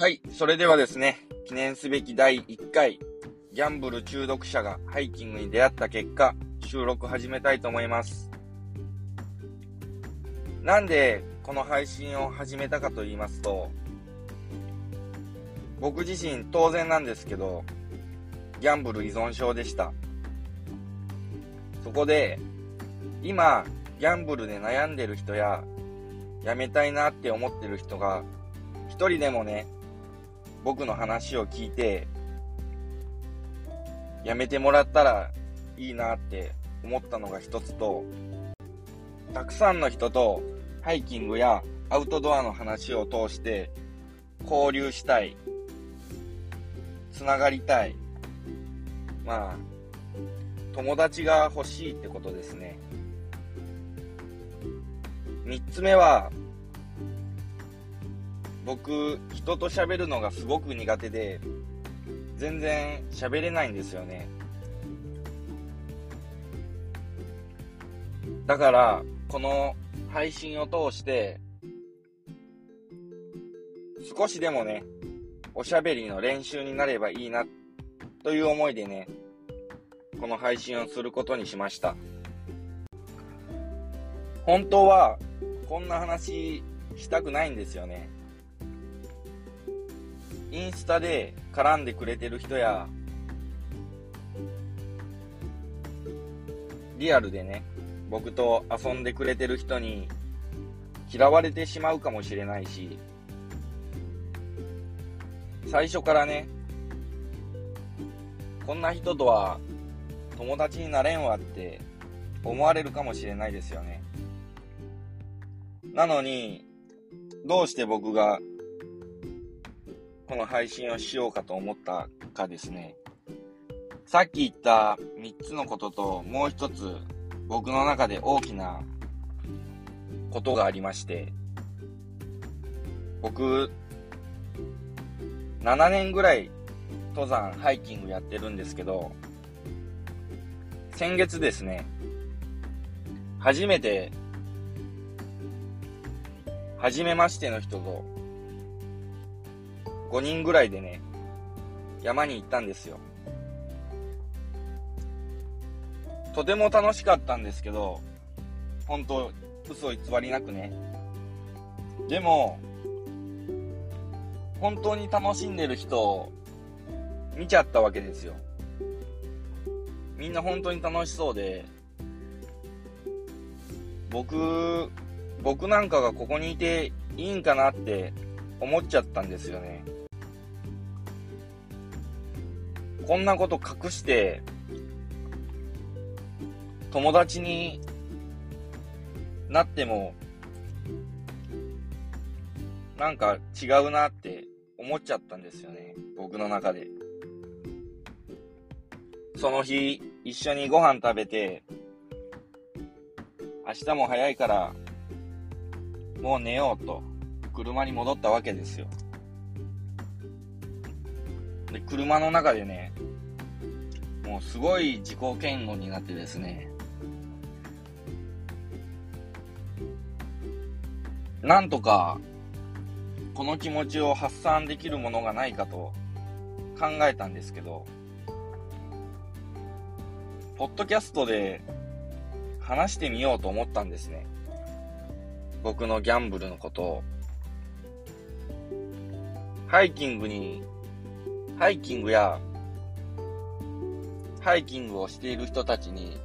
はい、それではですね、記念すべき第1回、ギャンブル中毒者がハイキングに出会った結果、収録始めたいと思います。なんでこの配信を始めたかと言いますと、僕自身当然なんですけど、ギャンブル依存症でした。そこで、今、ギャンブルで悩んでる人や、やめたいなって思ってる人が、一人でもね、僕の話を聞いて、やめてもらったらいいなって思ったのが一つと、たくさんの人とハイキングやアウトドアの話を通して交流したい、つながりたい、まあ、友達が欲しいってことですね。三つ目は、僕、人と喋るのがすごく苦手で、全然喋れないんですよね。だから、この配信を通して、少しでもね、おしゃべりの練習になればいいな、という思いでね、この配信をすることにしました。本当は、こんな話したくないんですよね。インスタで絡んでくれてる人や、リアルでね、僕と遊んでくれてる人に嫌われてしまうかもしれないし、最初からね、こんな人とは友達になれんわって思われるかもしれないですよね。なのに、どうして僕がこの配信をしようかと思ったかですね。さっき言った3つのことともう一つ僕の中で大きなことがありまして、僕、7年ぐらい登山、ハイキングやってるんですけど、先月ですね、初めて、初めましての人と、5人ぐらいでね、山に行ったんですよ。とても楽しかったんですけど、本当嘘偽りなくね。でも、本当に楽しんでる人を見ちゃったわけですよ。みんな本当に楽しそうで、僕、僕なんかがここにいていいんかなって思っちゃったんですよね。こんなこと隠して、友達になっても、なんか違うなって思っちゃったんですよね。僕の中で。その日、一緒にご飯食べて、明日も早いから、もう寝ようと、車に戻ったわけですよ。で、車の中でね、もうすごい自己嫌悪になってですね、なんとか、この気持ちを発散できるものがないかと考えたんですけど、ポッドキャストで話してみようと思ったんですね。僕のギャンブルのことを。ハイキングに、ハイキングや、ハイキングをしている人たちに、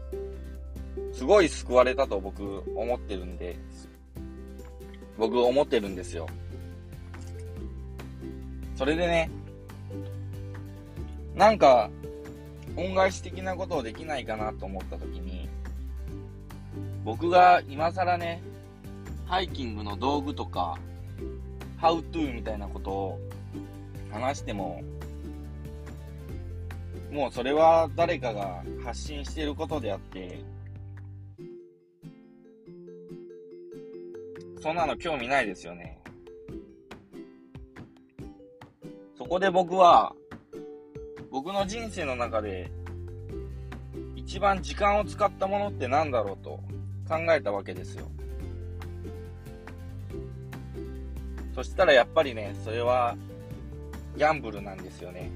すごい救われたと僕思ってるんで、僕思ってるんですよ。それでね、なんか、恩返し的なことをできないかなと思った時に、僕が今更ね、ハイキングの道具とか、ハウトゥーみたいなことを話しても、もうそれは誰かが発信していることであって、そんなの興味ないですよね。そこで僕は、僕の人生の中で、一番時間を使ったものって何だろうと考えたわけですよ。そしたらやっぱりね、それはギャンブルなんですよね。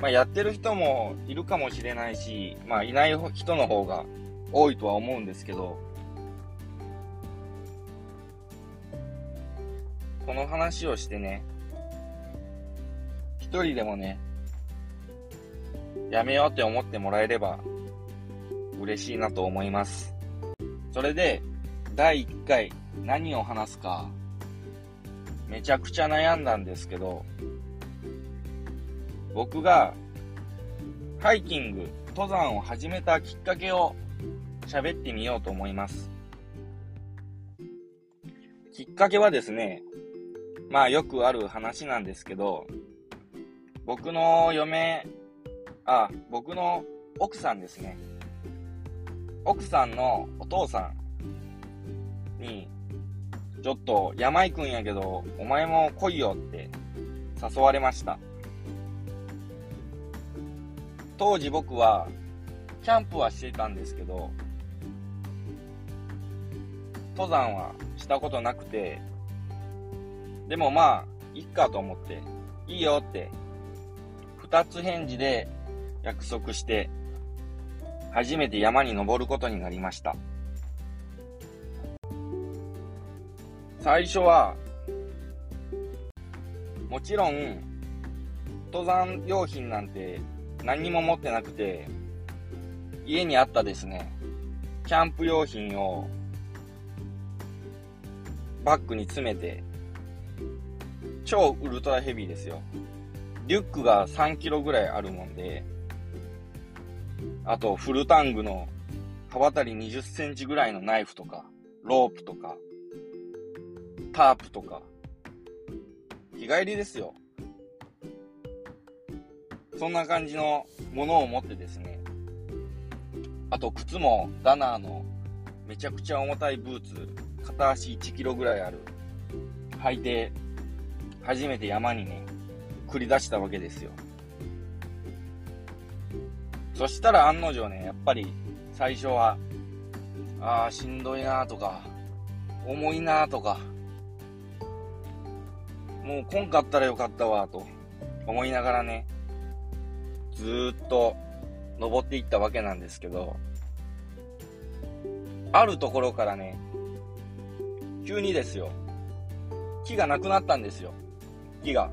まあ、やってる人もいるかもしれないし、まあ、いない人の方が多いとは思うんですけど、この話をしてね、一人でもね、やめようって思ってもらえれば嬉しいなと思います。それで、第1回何を話すか、めちゃくちゃ悩んだんですけど、僕がハイキング、登山を始めたきっかけを喋ってみようと思います。きっかけはですね、まあよくある話なんですけど、僕の嫁、あ、僕の奥さんですね。奥さんのお父さんに、ちょっと山行くんやけど、お前も来いよって誘われました。当時僕は、キャンプはしてたんですけど、登山はしたことなくて、でもまあ、いっかと思って、いいよって、二つ返事で約束して、初めて山に登ることになりました。最初は、もちろん、登山用品なんて何にも持ってなくて、家にあったですね、キャンプ用品をバッグに詰めて、超ウルトラヘビーですよ。リュックが3キロぐらいあるもんで、あとフルタングの刃渡り20センチぐらいのナイフとか、ロープとか、タープとか、日帰りですよ。そんな感じのものを持ってですね、あと靴もダナーのめちゃくちゃ重たいブーツ、片足1キロぐらいある、履いて、初めて山にね、繰り出したわけですよ。そしたら案の定ね、やっぱり最初は、ああ、しんどいなとか、重いなとか、もう来んかったらよかったわと思いながらね、ずっと登っていったわけなんですけど、あるところからね、急にですよ、木がなくなったんですよ。木が。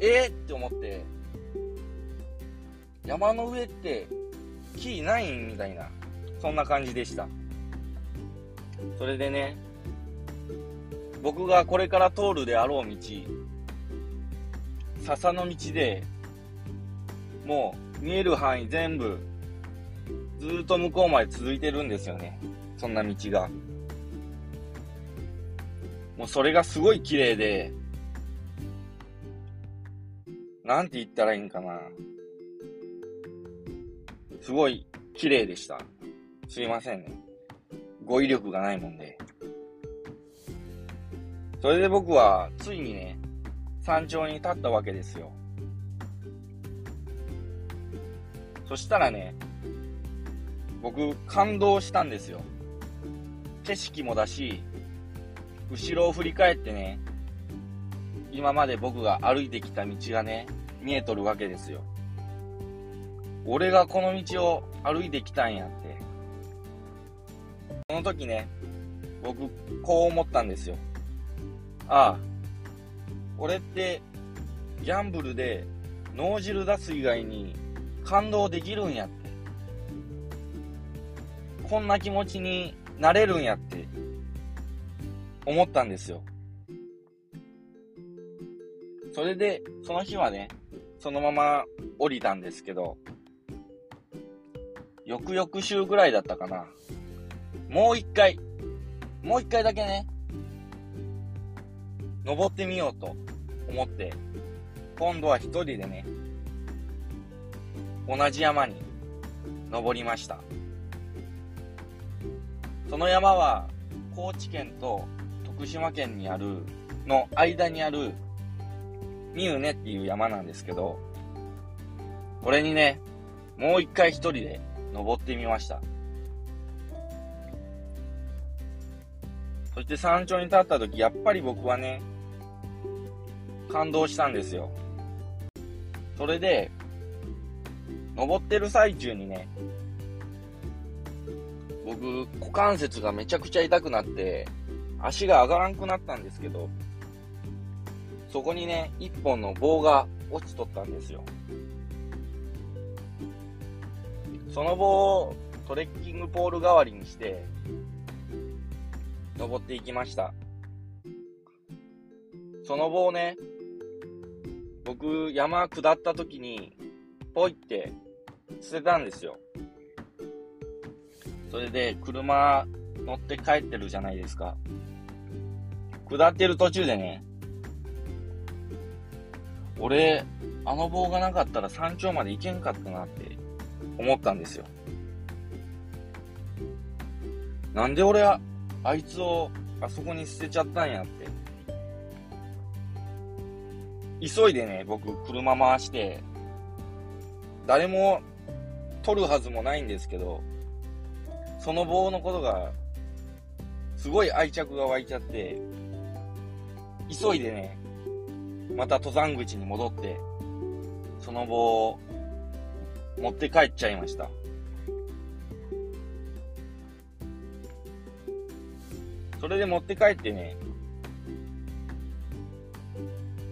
えー、って思って、山の上って木ないみたいな、そんな感じでした。それでね、僕がこれから通るであろう道、笹の道で、もう見える範囲全部、ずっと向こうまで続いてるんですよね。そんな道が。もうそれがすごい綺麗で、なんて言ったらいいんかな。すごい綺麗でした。すいませんね。語彙力がないもんで。それで僕は、ついにね、山頂に立ったわけですよ。そしたらね、僕、感動したんですよ。景色もだし、後ろを振り返ってね、今まで僕が歩いてきた道がね、見えとるわけですよ。俺がこの道を歩いてきたんやって。その時ね、僕、こう思ったんですよ。ああ、俺って、ギャンブルで脳汁出す以外に感動できるんやって。こんな気持ちになれるんやって思ったんですよ。それで、その日はね、そのまま降りたんですけど、翌々週ぐらいだったかな。もう一回、もう一回だけね、登ってみようと思って、今度は一人でね、同じ山に登りました。その山は高知県と徳島県にある、の間にある、ミウネっていう山なんですけど、これにね、もう一回一人で登ってみました。そして山頂に立った時、やっぱり僕はね、感動したんですよ。それで、登ってる最中にね、僕、股関節がめちゃくちゃ痛くなって、足が上がらんくなったんですけど、そこにね、一本の棒が落ちとったんですよ。その棒をトレッキングポール代わりにして、登っていきました。その棒ね、僕、山下った時に、ポイって捨てたんですよ。それで、車乗って帰ってるじゃないですか。下ってる途中でね、俺、あの棒がなかったら山頂まで行けんかったなって思ったんですよ。なんで俺は、あいつをあそこに捨てちゃったんやって。急いでね、僕車回して、誰も取るはずもないんですけど、その棒のことが、すごい愛着が湧いちゃって、急いでね、また登山口に戻って、その棒を持って帰っちゃいました。それで持って帰ってね、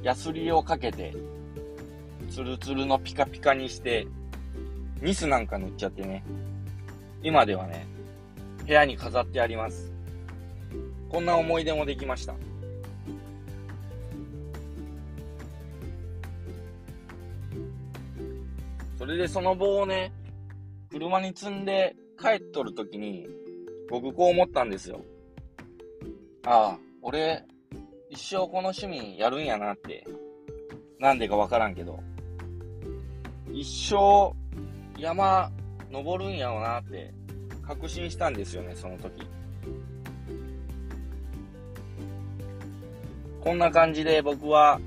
ヤスリをかけて、ツルツルのピカピカにして、ニスなんか塗っちゃってね、今ではね、部屋に飾ってあります。こんな思い出もできました。それでその棒をね、車に積んで帰っとるときに、僕こう思ったんですよ。ああ、俺、一生この趣味やるんやなって。なんでかわからんけど。一生山登るんやろなって確信したんですよね、その時。こんな感じで僕は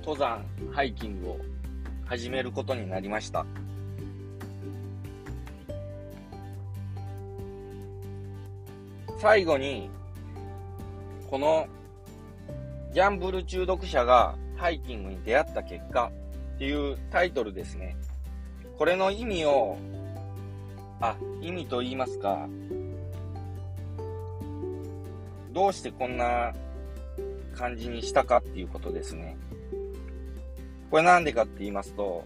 登山、ハイキングを始めることになりました。最後にこのギャンブル中毒者がハイキングに出会った結果っていうタイトルですね。これの意味を、あ、意味と言いますか、どうしてこんな感じにしたかっていうことですね。これなんでかって言いますと、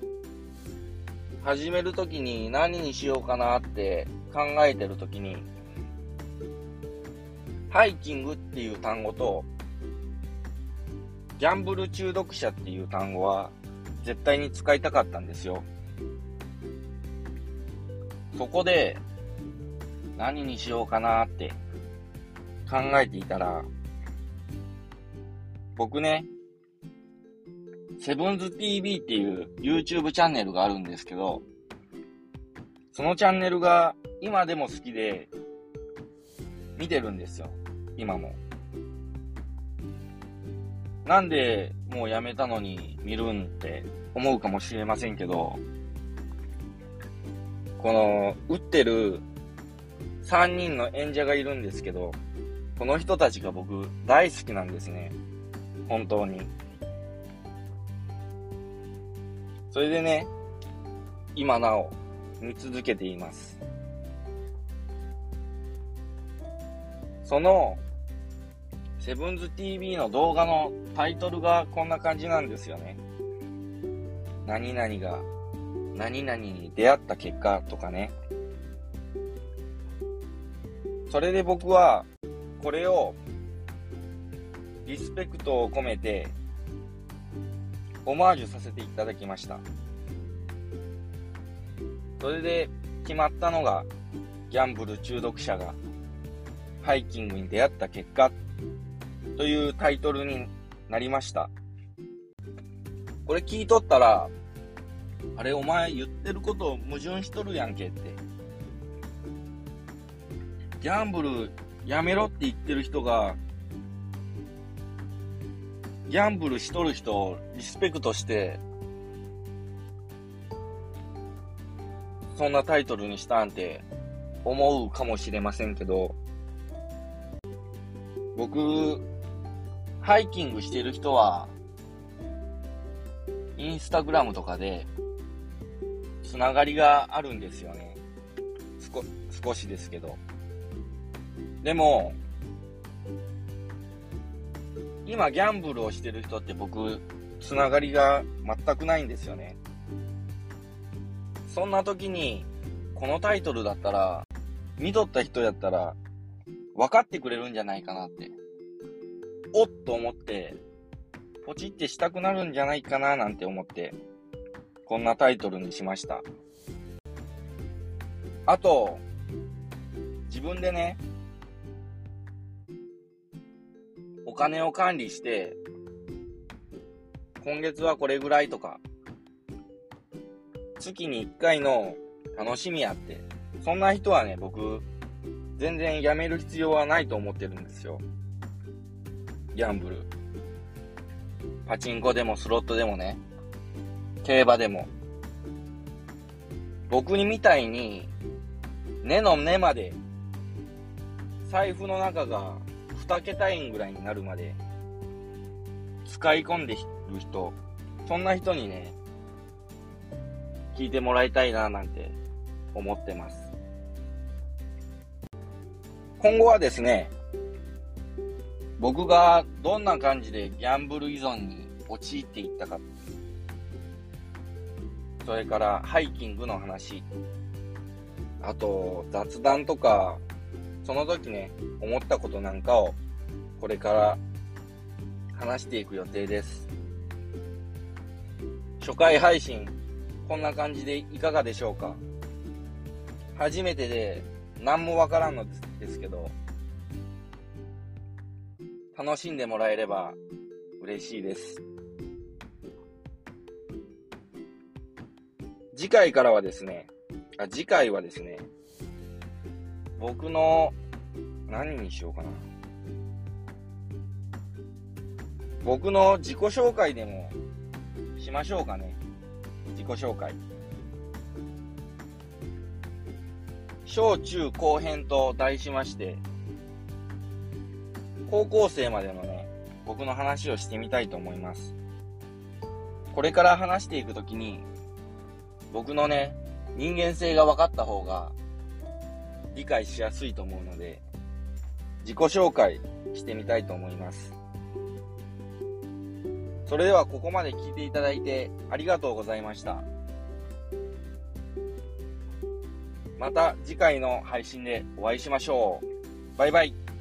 始めるときに何にしようかなって考えてるときに、ハイキングっていう単語と、ギャンブル中毒者っていう単語は絶対に使いたかったんですよ。そこで何にしようかなって考えていたら、僕ね、セブンズ TV っていう YouTube チャンネルがあるんですけど、そのチャンネルが今でも好きで見てるんですよ。今も。なんでもうやめたのに見るんって思うかもしれませんけど、この、打ってる3人の演者がいるんですけど、この人たちが僕大好きなんですね。本当に。それでね、今なお見続けています。その、セブンズ TV の動画のタイトルがこんな感じなんですよね。何々が、何々に出会った結果とかね。それで僕は、これを、リスペクトを込めて、オマージュさせていただきました。それで決まったのが、ギャンブル中毒者がハイキングに出会った結果というタイトルになりました。これ聞いとったら、あれお前言ってること矛盾しとるやんけって。ギャンブルやめろって言ってる人が、ギャンブルしとる人をリスペクトして、そんなタイトルにしたんて思うかもしれませんけど、僕、ハイキングしてる人は、インスタグラムとかで、つながりがあるんですよね。少、しですけど。でも、今ギャンブルをしてる人って僕、つながりが全くないんですよね。そんな時に、このタイトルだったら、見とった人やったら、分かってくれるんじゃないかなって。おっと思って、ポチってしたくなるんじゃないかななんて思って、こんなタイトルにしました。あと、自分でね、お金を管理して、今月はこれぐらいとか、月に1回の楽しみやって、そんな人はね、僕、全然やめる必要はないと思ってるんですよ。ギャンブル。パチンコでもスロットでもね、競馬でも。僕にみたいに、根の根まで、財布の中が2桁円ぐらいになるまで、使い込んでる人、そんな人にね、聞いてもらいたいななんて思ってます。今後はですね、僕がどんな感じでギャンブル依存に陥っていったか、それからハイキングの話、あと雑談とか、その時ね、思ったことなんかをこれから話していく予定です。初回配信、こんな感じでいかがでしょうか？初めてで何もわからんのですけど、楽しんでもらえれば嬉しいです。次回からはですね、あ、次回はですね、僕の、何にしようかな。僕の自己紹介でもしましょうかね。自己紹介。小中後編と題しまして、高校生までのね、僕の話をしてみたいと思います。これから話していくときに、僕のね、人間性が分かった方が理解しやすいと思うので、自己紹介してみたいと思います。それではここまで聞いていただいてありがとうございました。また次回の配信でお会いしましょう。バイバイ。